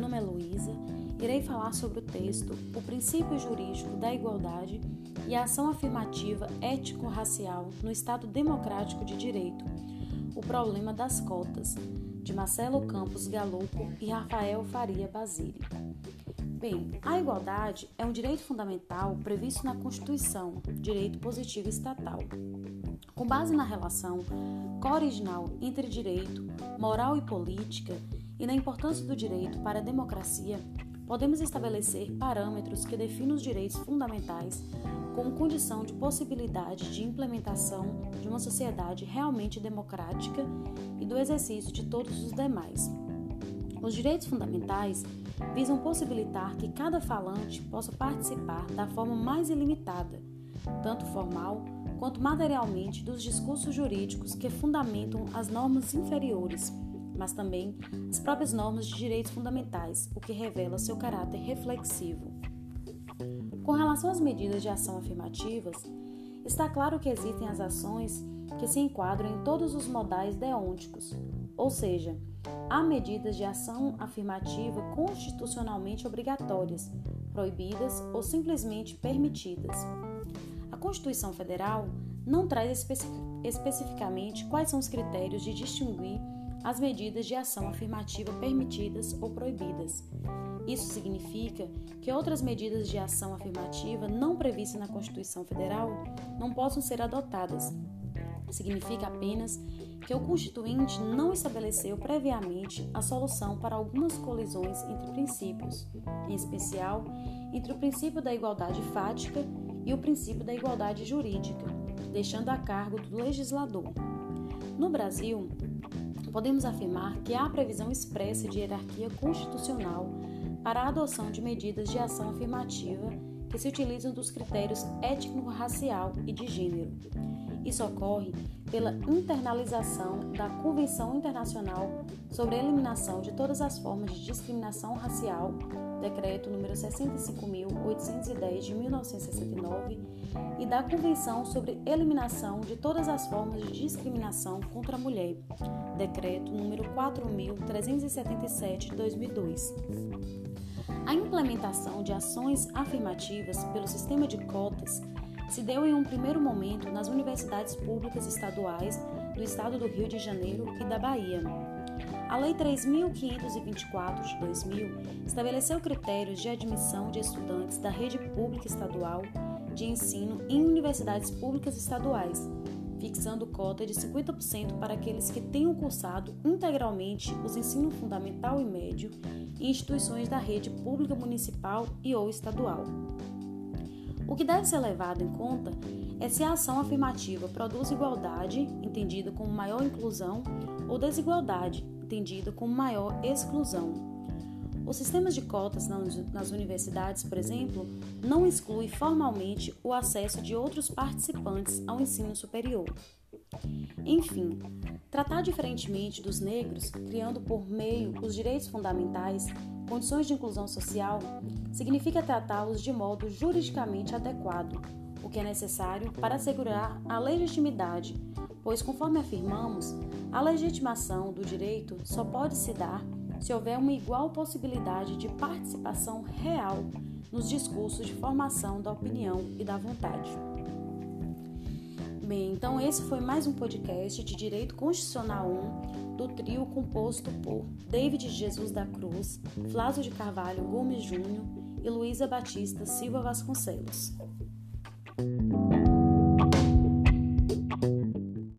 nome é Luísa. Irei falar sobre o texto O princípio jurídico da igualdade e a ação afirmativa ético-racial no Estado Democrático de Direito. O problema das cotas, de Marcelo Campos Galupo e Rafael Faria Basile. Bem, a igualdade é um direito fundamental previsto na Constituição, direito positivo estatal. Com base na relação co-original entre direito, moral e política e na importância do direito para a democracia, podemos estabelecer parâmetros que definem os direitos fundamentais como condição de possibilidade de implementação de uma sociedade realmente democrática e do exercício de todos os demais. Os direitos fundamentais visam possibilitar que cada falante possa participar da forma mais ilimitada, tanto formal quanto materialmente, dos discursos jurídicos que fundamentam as normas inferiores, mas também as próprias normas de direitos fundamentais, o que revela seu caráter reflexivo. Com relação às medidas de ação afirmativas, está claro que existem as ações que se enquadram em todos os modais deônticos, ou seja, há medidas de ação afirmativa constitucionalmente obrigatórias, proibidas ou simplesmente permitidas. A Constituição Federal não traz especificamente quais são os critérios de distinguir as medidas de ação afirmativa permitidas ou proibidas. Isso significa que outras medidas de ação afirmativa não previstas na Constituição Federal não possam ser adotadas. Significa apenas que o Constituinte não estabeleceu previamente a solução para algumas colisões entre princípios, em especial entre o princípio da igualdade fática e o princípio da igualdade jurídica, deixando a cargo do legislador. No Brasil, podemos afirmar que há previsão expressa de hierarquia constitucional para a adoção de medidas de ação afirmativa que se utilizam dos critérios étnico-racial e de gênero. Isso ocorre pela internalização da Convenção Internacional sobre a Eliminação de Todas as Formas de Discriminação Racial, decreto número 65.810 de 1969, e da Convenção sobre Eliminação de Todas as Formas de Discriminação contra a Mulher, decreto número 4.377 de 2002. A implementação de ações afirmativas pelo sistema de cotas se deu em um primeiro momento nas universidades públicas estaduais do estado do Rio de Janeiro e da Bahia. A Lei 3.524 de 2000 estabeleceu critérios de admissão de estudantes da rede pública estadual de ensino em universidades públicas estaduais, fixando cota de 50% para aqueles que tenham cursado integralmente os ensino fundamental e médio em instituições da rede pública municipal e ou estadual. O que deve ser levado em conta é se a ação afirmativa produz igualdade, entendida como maior inclusão, ou desigualdade, entendida como maior exclusão. Os sistemas de cotas nas universidades, por exemplo, não exclui formalmente o acesso de outros participantes ao ensino superior. Enfim, tratar diferentemente dos negros, criando por meio os direitos fundamentais, condições de inclusão social, significa tratá-los de modo juridicamente adequado, o que é necessário para assegurar a legitimidade, pois, conforme afirmamos, a legitimação do direito só pode se dar se houver uma igual possibilidade de participação real nos discursos de formação da opinião e da vontade. Bem, então esse foi mais um podcast de Direito Constitucional 1 do trio composto por David Jesus da Cruz, Flávio de Carvalho Gomes Júnior e Luísa Batista Silva Vasconcelos.